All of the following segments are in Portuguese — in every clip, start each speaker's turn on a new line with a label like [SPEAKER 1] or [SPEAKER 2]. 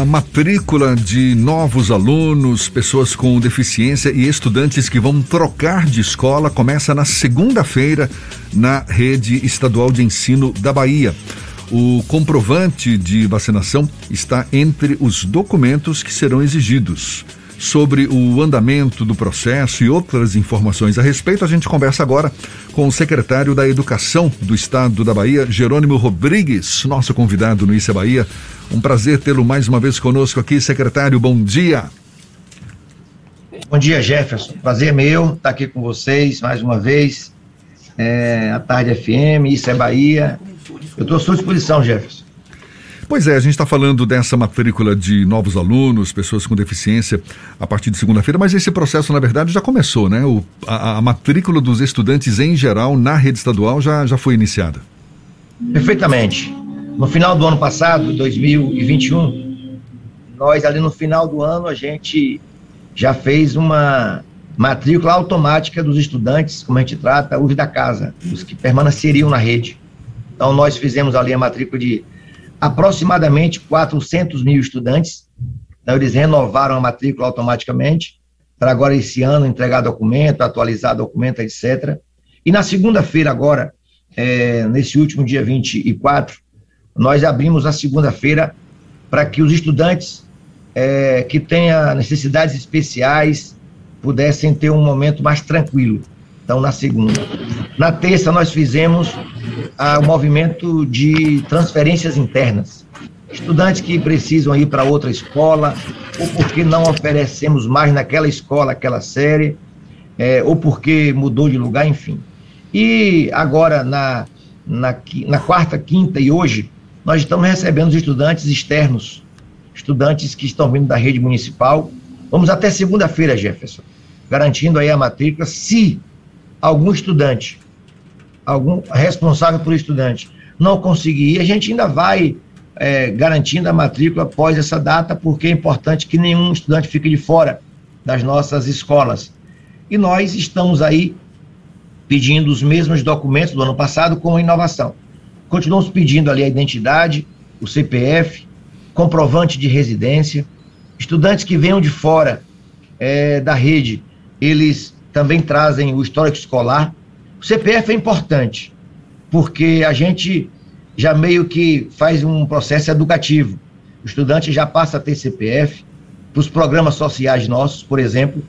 [SPEAKER 1] A matrícula de novos alunos, pessoas com deficiência e estudantes que vão trocar de escola começa na segunda-feira na rede estadual de ensino da Bahia. O comprovante de vacinação está entre os documentos que serão exigidos. Sobre o andamento do processo e outras informações a respeito, a gente conversa agora com o secretário da Educação do Estado da Bahia, Jerônimo Rodrigues, nosso convidado no Issa Bahia. Um prazer tê-lo mais uma vez conosco aqui, secretário. Bom dia.
[SPEAKER 2] Bom dia, Jefferson. Prazer meu estar aqui com vocês mais uma vez. É, a Tarde FM, Isso é Bahia. Eu estou à sua disposição, Jefferson.
[SPEAKER 1] Pois é, a gente está falando dessa matrícula de novos alunos, pessoas com deficiência, a partir de segunda-feira, mas esse processo, na verdade, já começou, né? O, a, a, matrícula dos estudantes em geral na rede estadual já, já foi iniciada.
[SPEAKER 2] Perfeitamente. No final do ano passado, 2021, nós ali no final do ano, a gente já fez uma matrícula automática dos estudantes, como a gente trata, os da casa, os que permaneceriam na rede. Então, nós fizemos ali a matrícula de aproximadamente 400 mil estudantes. Então, eles renovaram a matrícula automaticamente, para agora esse ano entregar documento, atualizar documento, etc. E na segunda-feira, agora, é, nesse último dia 24, nós abrimos a segunda-feira para que os estudantes é, que tenham necessidades especiais pudessem ter um momento mais tranquilo. Então, na segunda. Na terça, nós fizemos o movimento de transferências internas. Estudantes que precisam ir para outra escola, ou porque não oferecemos mais naquela escola aquela série, é, ou porque mudou de lugar, enfim. E agora, na, na, na quarta, quinta e hoje, nós estamos recebendo os estudantes externos, estudantes que estão vindo da rede municipal. Vamos até segunda-feira, Jefferson, garantindo aí a matrícula, se algum estudante, algum responsável por estudante, não conseguir ir, a gente ainda vai é, garantindo a matrícula após essa data, porque é importante que nenhum estudante fique de fora das nossas escolas. E nós estamos aí pedindo os mesmos documentos do ano passado com inovação. Continuamos pedindo ali a identidade, o CPF, comprovante de residência. Estudantes que venham de fora é, da rede, eles também trazem o histórico escolar. O CPF é importante, porque a gente já meio que faz um processo educativo. O estudante já passa a ter CPF. Para os programas sociais nossos, por exemplo,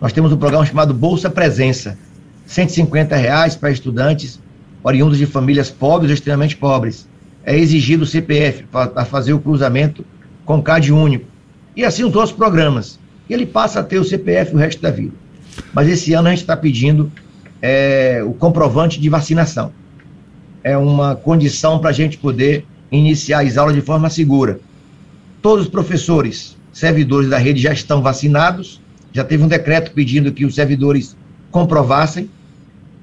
[SPEAKER 2] nós temos um programa chamado Bolsa Presença. 150 reais para estudantes oriundos de famílias pobres ou extremamente pobres. É exigido o CPF para fazer o cruzamento com CAD único. E assim os outros programas. E ele passa a ter o CPF o resto da vida. Mas esse ano a gente está pedindo é, o comprovante de vacinação. É uma condição para a gente poder iniciar as aulas de forma segura. Todos os professores, servidores da rede já estão vacinados, já teve um decreto pedindo que os servidores comprovassem.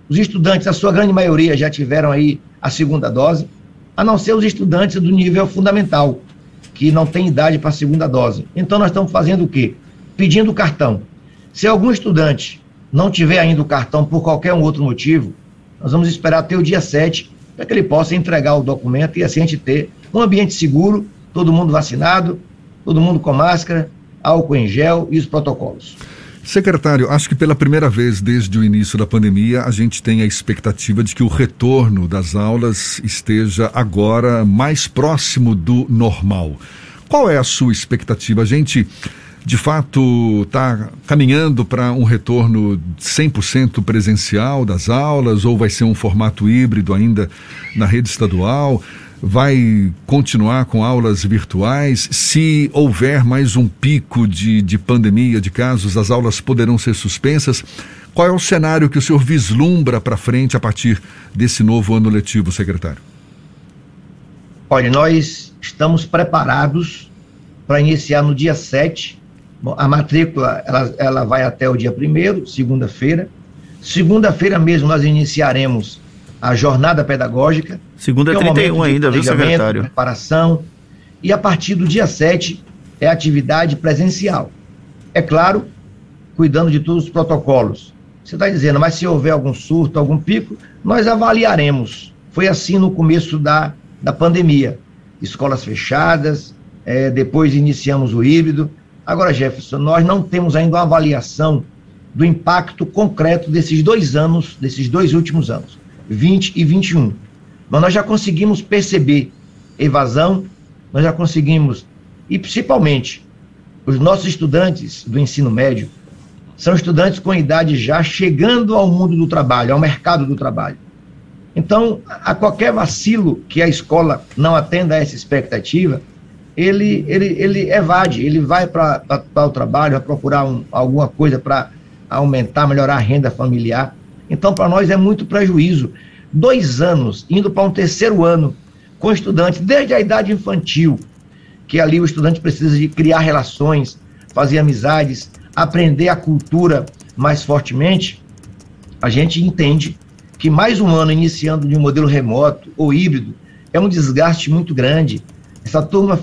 [SPEAKER 2] Os estudantes, a sua grande maioria, já tiveram aí a segunda dose, a não ser os estudantes do nível fundamental, que não tem idade para a segunda dose. Então, nós estamos fazendo o quê? Pedindo cartão. Se algum estudante não tiver ainda o cartão por qualquer um outro motivo, nós vamos esperar até o dia 7 para que ele possa entregar o documento e assim a gente ter um ambiente seguro, todo mundo vacinado, todo mundo com máscara, álcool em gel e os protocolos.
[SPEAKER 1] Secretário, acho que pela primeira vez desde o início da pandemia, a gente tem a expectativa de que o retorno das aulas esteja agora mais próximo do normal. Qual é a sua expectativa? A gente de fato está caminhando para um retorno 100% presencial das aulas ou vai ser um formato híbrido ainda na rede estadual? Vai continuar com aulas virtuais? Se houver mais um pico de, de pandemia, de casos, as aulas poderão ser suspensas? Qual é o cenário que o senhor vislumbra para frente a partir desse novo ano letivo, secretário?
[SPEAKER 2] Olha, nós estamos preparados para iniciar no dia 7 Bom, a matrícula ela, ela vai até o dia primeiro, segunda-feira. Segunda-feira mesmo nós iniciaremos a jornada pedagógica.
[SPEAKER 3] Segunda é 31 um ainda, viu, secretário?
[SPEAKER 2] Preparação. E a partir do dia 7 é atividade presencial. É claro, cuidando de todos os protocolos. Você está dizendo, mas se houver algum surto, algum pico, nós avaliaremos. Foi assim no começo da, da pandemia. Escolas fechadas, é, depois iniciamos o híbrido. Agora, Jefferson, nós não temos ainda uma avaliação do impacto concreto desses dois anos, desses dois últimos anos, 20 e 21. Mas nós já conseguimos perceber evasão, nós já conseguimos, e principalmente, os nossos estudantes do ensino médio são estudantes com idade já chegando ao mundo do trabalho, ao mercado do trabalho. Então, a qualquer vacilo que a escola não atenda a essa expectativa, ele, ele, ele evade, ele vai para o trabalho, vai procurar um, alguma coisa para aumentar, melhorar a renda familiar. Então, para nós é muito prejuízo. Dois anos, indo para um terceiro ano, com estudantes, desde a idade infantil, que ali o estudante precisa de criar relações, fazer amizades, aprender a cultura mais fortemente, a gente entende que mais um ano iniciando de um modelo remoto ou híbrido é um desgaste muito grande. Essa turma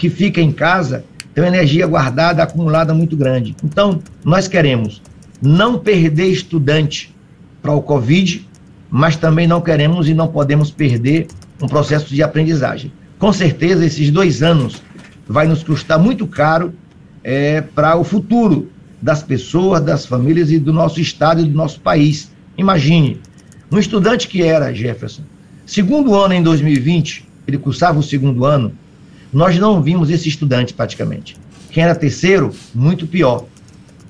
[SPEAKER 2] que fica em casa tem uma energia guardada, acumulada muito grande. Então, nós queremos não perder estudante para o Covid, mas também não queremos e não podemos perder um processo de aprendizagem. Com certeza, esses dois anos vai nos custar muito caro é, para o futuro das pessoas, das famílias e do nosso estado e do nosso país. Imagine, um estudante que era, Jefferson, segundo ano em 2020, ele cursava o segundo ano, nós não vimos esse estudante praticamente. Quem era terceiro, muito pior.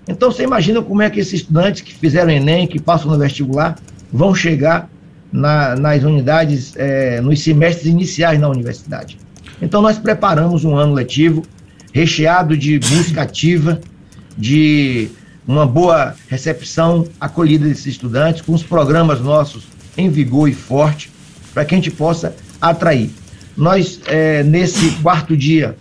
[SPEAKER 2] Então você imagina como é que esses estudantes que fizeram Enem, que passam no vestibular, vão chegar na, nas unidades, é, nos semestres iniciais na universidade. Então nós preparamos um ano letivo recheado de busca ativa, de uma boa recepção, acolhida desses estudantes, com os programas nossos em vigor e forte, para que a gente possa atrair. Nós, é, nesse quarto dia,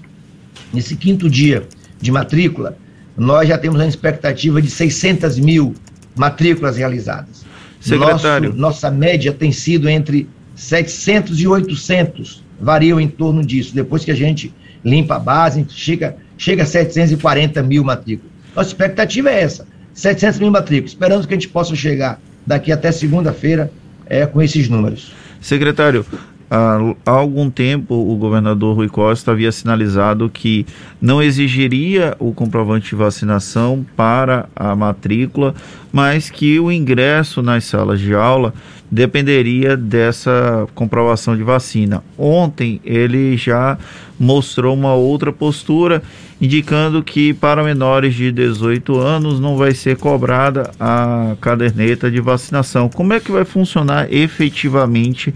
[SPEAKER 2] nesse quinto dia de matrícula, nós já temos uma expectativa de 600 mil matrículas realizadas.
[SPEAKER 3] Secretário.
[SPEAKER 2] Nosso, nossa média tem sido entre 700 e 800, variam em torno disso. Depois que a gente limpa a base, chega, chega a 740 mil matrículas. Nossa expectativa é essa, 700 mil matrículas. Esperamos que a gente possa chegar daqui até segunda-feira é, com esses números.
[SPEAKER 3] Secretário, há algum tempo o governador Rui Costa havia sinalizado que não exigiria o comprovante de vacinação para a matrícula, mas que o ingresso nas salas de aula dependeria dessa comprovação de vacina. Ontem ele já mostrou uma outra postura, indicando que para menores de 18 anos não vai ser cobrada a caderneta de vacinação. Como é que vai funcionar efetivamente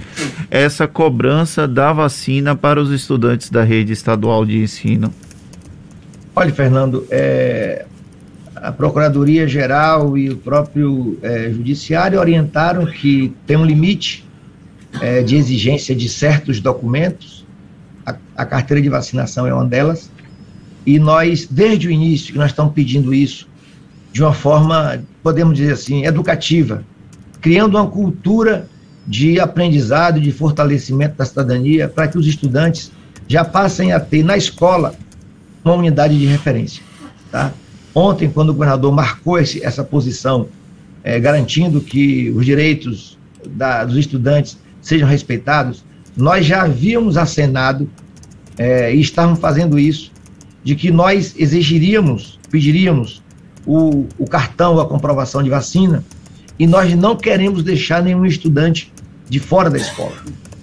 [SPEAKER 3] essa cobrança da vacina para os estudantes da rede estadual de ensino?
[SPEAKER 2] Olha, Fernando, é, a Procuradoria-Geral e o próprio é, Judiciário orientaram que tem um limite é, de exigência de certos documentos, a, a, carteira de vacinação é uma delas, e nós, desde o início, que nós estamos pedindo isso, de uma forma, podemos dizer assim, educativa, criando uma cultura de aprendizado, de fortalecimento da cidadania, para que os estudantes já passem a ter na escola uma unidade de referência, tá? Ontem, quando o governador marcou esse, essa posição, é, garantindo que os direitos da, dos estudantes sejam respeitados, nós já havíamos acenado é, e estávamos fazendo isso, de que nós exigiríamos, pediríamos o, o cartão, a comprovação de vacina, e nós não queremos deixar nenhum estudante de fora da escola.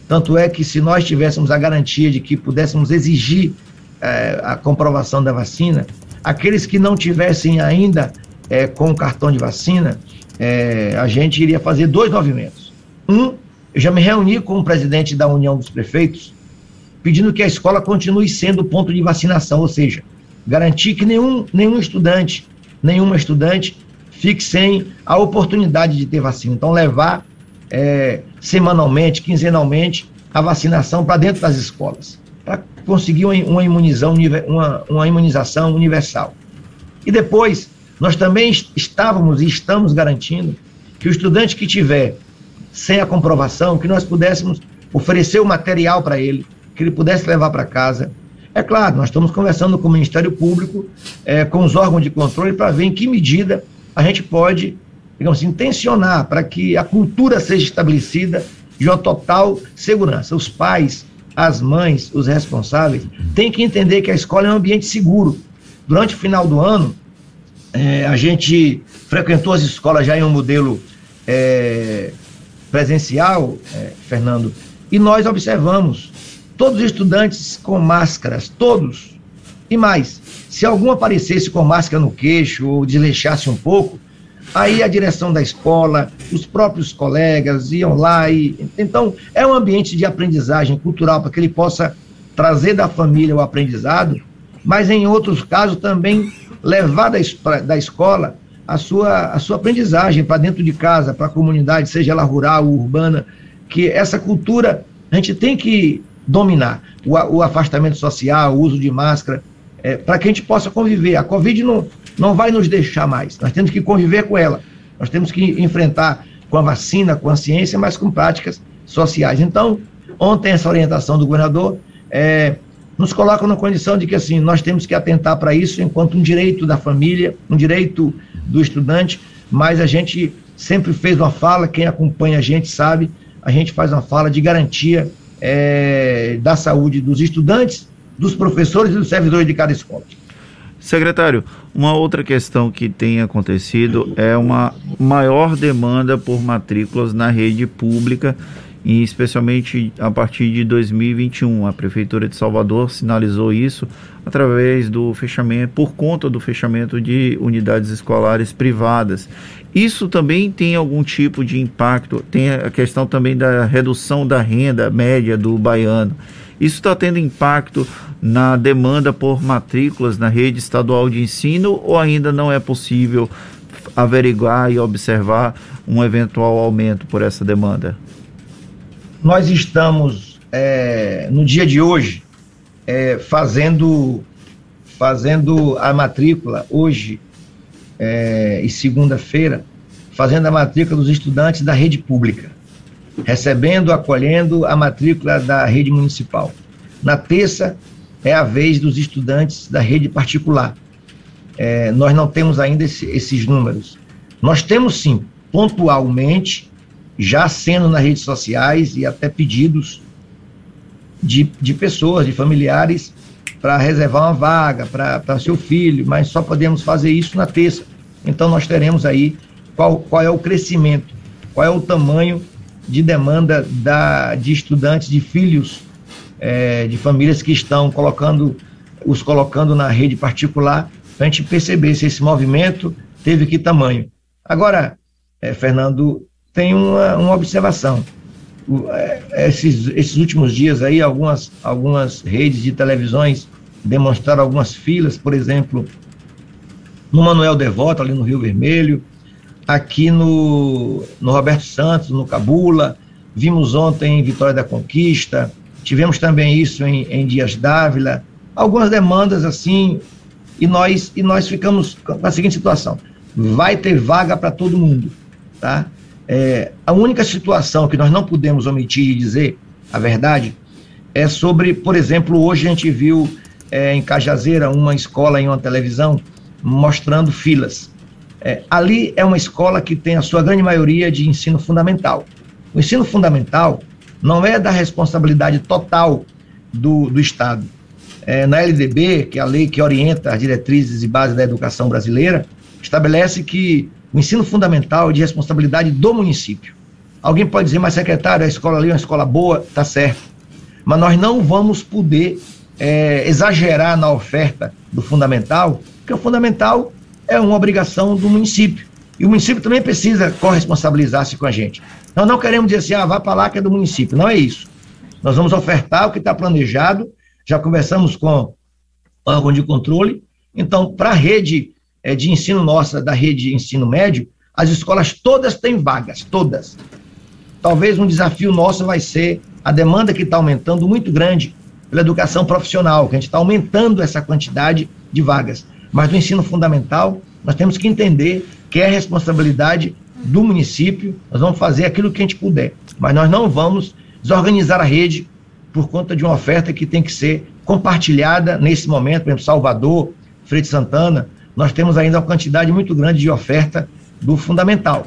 [SPEAKER 2] Tanto é que se nós tivéssemos a garantia de que pudéssemos exigir é, a comprovação da vacina, Aqueles que não tivessem ainda é, com o cartão de vacina, é, a gente iria fazer dois movimentos. Um, eu já me reuni com o presidente da União dos Prefeitos, pedindo que a escola continue sendo ponto de vacinação, ou seja, garantir que nenhum, nenhum estudante, nenhuma estudante fique sem a oportunidade de ter vacina. Então, levar é, semanalmente, quinzenalmente, a vacinação para dentro das escolas conseguir uma, imunização, uma, uma imunização universal. E depois, nós também estávamos e estamos garantindo que o estudante que tiver sem a comprovação, que nós pudéssemos oferecer o material para ele, que ele pudesse levar para casa. É claro, nós estamos conversando com o Ministério Público, é, com os órgãos de controle, para ver em que medida a gente pode, digamos assim, intencionar para que a cultura seja estabelecida de uma total segurança. Os pais, as mães, os responsáveis, têm que entender que a escola é um ambiente seguro. Durante o final do ano, é, a gente frequentou as escolas já em um modelo é, presencial, é, Fernando, e nós observamos todos os estudantes com máscaras, todos. E mais, se algum aparecesse com máscara no queixo ou desleixasse um pouco, aí a direção da escola, os próprios colegas iam lá e então é um ambiente de aprendizagem cultural para que ele possa trazer da família o aprendizado, mas em outros casos também levar da, da escola a sua, a sua aprendizagem para dentro de casa, para a comunidade, seja ela rural ou urbana, que essa cultura a gente tem que dominar. O, o afastamento social, o uso de máscara, é, para que a gente possa conviver. A Covid não, não vai nos deixar mais, nós temos que conviver com ela, nós temos que enfrentar com a vacina, com a ciência, mas com práticas sociais. Então, ontem essa orientação do governador é, nos coloca na condição de que assim nós temos que atentar para isso enquanto um direito da família, um direito do estudante, mas a gente sempre fez uma fala, quem acompanha a gente sabe, a gente faz uma fala de garantia é, da saúde dos estudantes, dos professores e dos servidores de cada escola.
[SPEAKER 3] Secretário, uma outra questão que tem acontecido é uma maior demanda por matrículas na rede pública, e especialmente a partir de 2021. A Prefeitura de Salvador sinalizou isso através do fechamento, por conta do fechamento de unidades escolares privadas. Isso também tem algum tipo de impacto, tem a questão também da redução da renda média do baiano. Isso está tendo impacto na demanda por matrículas na rede estadual de ensino ou ainda não é possível averiguar e observar um eventual aumento por essa demanda?
[SPEAKER 2] Nós estamos, é, no dia de hoje, é, fazendo, fazendo a matrícula, hoje é, e segunda-feira, fazendo a matrícula dos estudantes da rede pública recebendo, acolhendo a matrícula da rede municipal. Na terça é a vez dos estudantes da rede particular. É, nós não temos ainda esse, esses números. Nós temos sim, pontualmente, já sendo nas redes sociais e até pedidos de, de pessoas, de familiares, para reservar uma vaga para seu filho, mas só podemos fazer isso na terça. Então nós teremos aí qual, qual é o crescimento, qual é o tamanho de demanda da, de estudantes, de filhos é, de famílias que estão colocando, os colocando na rede particular, para a gente perceber se esse movimento teve que tamanho. Agora, é, Fernando, tem uma, uma observação. O, é, esses, esses últimos dias aí, algumas, algumas redes de televisões demonstraram algumas filas, por exemplo, no Manuel Devoto, ali no Rio Vermelho, aqui no, no Roberto Santos, no Cabula, vimos ontem em Vitória da Conquista, tivemos também isso em, em Dias Dávila, algumas demandas assim, e nós, e nós ficamos com a seguinte situação: vai ter vaga para todo mundo, tá? É, a única situação que nós não podemos omitir de dizer a verdade é sobre, por exemplo, hoje a gente viu é, em Cajazeira uma escola em uma televisão mostrando filas. É, ali é uma escola que tem a sua grande maioria de ensino fundamental. O ensino fundamental não é da responsabilidade total do, do Estado. É, na LDB, que é a lei que orienta as diretrizes e bases da educação brasileira, estabelece que o ensino fundamental é de responsabilidade do município. Alguém pode dizer, mas secretário, a escola ali é uma escola boa, tá certo. Mas nós não vamos poder é, exagerar na oferta do fundamental, porque o fundamental é uma obrigação do município. E o município também precisa corresponsabilizar-se com a gente. Nós não queremos dizer assim, ah, vá para lá que é do município. Não é isso. Nós vamos ofertar o que está planejado, já conversamos com o órgão de controle. Então, para a rede é, de ensino nossa, da rede de ensino médio, as escolas todas têm vagas, todas. Talvez um desafio nosso vai ser a demanda que está aumentando muito grande pela educação profissional, que a gente está aumentando essa quantidade de vagas. Mas no ensino fundamental, nós temos que entender que é responsabilidade do município, nós vamos fazer aquilo que a gente puder, mas nós não vamos desorganizar a rede por conta de uma oferta que tem que ser compartilhada nesse momento, por exemplo, Salvador, Freire Santana, nós temos ainda uma quantidade muito grande de oferta do fundamental.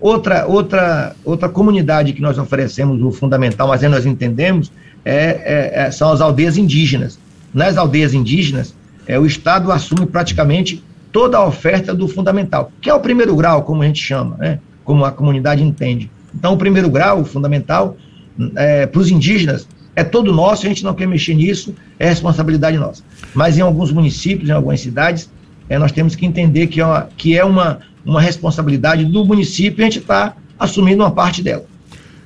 [SPEAKER 2] Outra, outra, outra comunidade que nós oferecemos o fundamental, mas aí nós entendemos é, é, é, são as aldeias indígenas. Nas aldeias indígenas, é, o Estado assume praticamente toda a oferta do fundamental, que é o primeiro grau, como a gente chama, né? como a comunidade entende. Então, o primeiro grau, o fundamental, é, para os indígenas, é todo nosso, a gente não quer mexer nisso, é responsabilidade nossa. Mas em alguns municípios, em algumas cidades, é, nós temos que entender que é, uma, que é uma, uma responsabilidade do município e a gente está assumindo uma parte dela.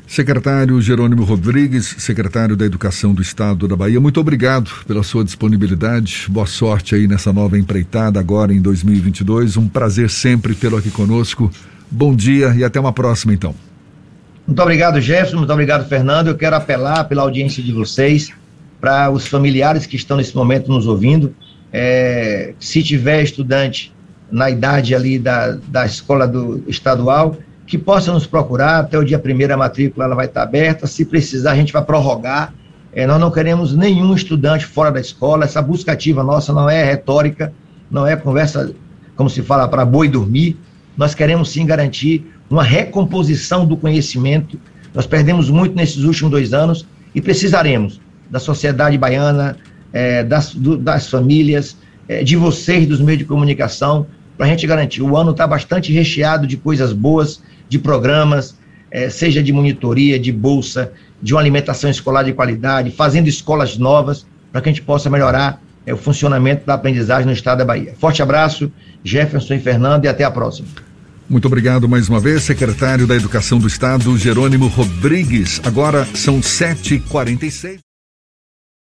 [SPEAKER 1] Secretário Jerônimo Rodrigues, secretário da Educação do Estado da Bahia, muito obrigado pela sua disponibilidade. Boa sorte aí nessa nova empreitada agora em 2022. Um prazer sempre tê-lo aqui conosco. Bom dia e até uma próxima, então.
[SPEAKER 2] Muito obrigado, Jefferson. Muito obrigado, Fernando. Eu quero apelar pela audiência de vocês, para os familiares que estão nesse momento nos ouvindo. É, se tiver estudante na idade ali da, da escola do estadual, que possa nos procurar, até o dia primeiro a matrícula ela vai estar aberta, se precisar a gente vai prorrogar, é, nós não queremos nenhum estudante fora da escola, essa busca ativa nossa não é retórica, não é conversa, como se fala, para boi dormir, nós queremos sim garantir uma recomposição do conhecimento, nós perdemos muito nesses últimos dois anos e precisaremos da sociedade baiana, é, das, do, das famílias, é, de vocês, dos meios de comunicação, para a gente garantir. O ano está bastante recheado de coisas boas, de programas, é, seja de monitoria, de bolsa, de uma alimentação escolar de qualidade, fazendo escolas novas, para que a gente possa melhorar é, o funcionamento da aprendizagem no estado da Bahia. Forte abraço, Jefferson e Fernando, e até a próxima.
[SPEAKER 1] Muito obrigado mais uma vez, secretário da Educação do Estado, Jerônimo Rodrigues. Agora são 7h46.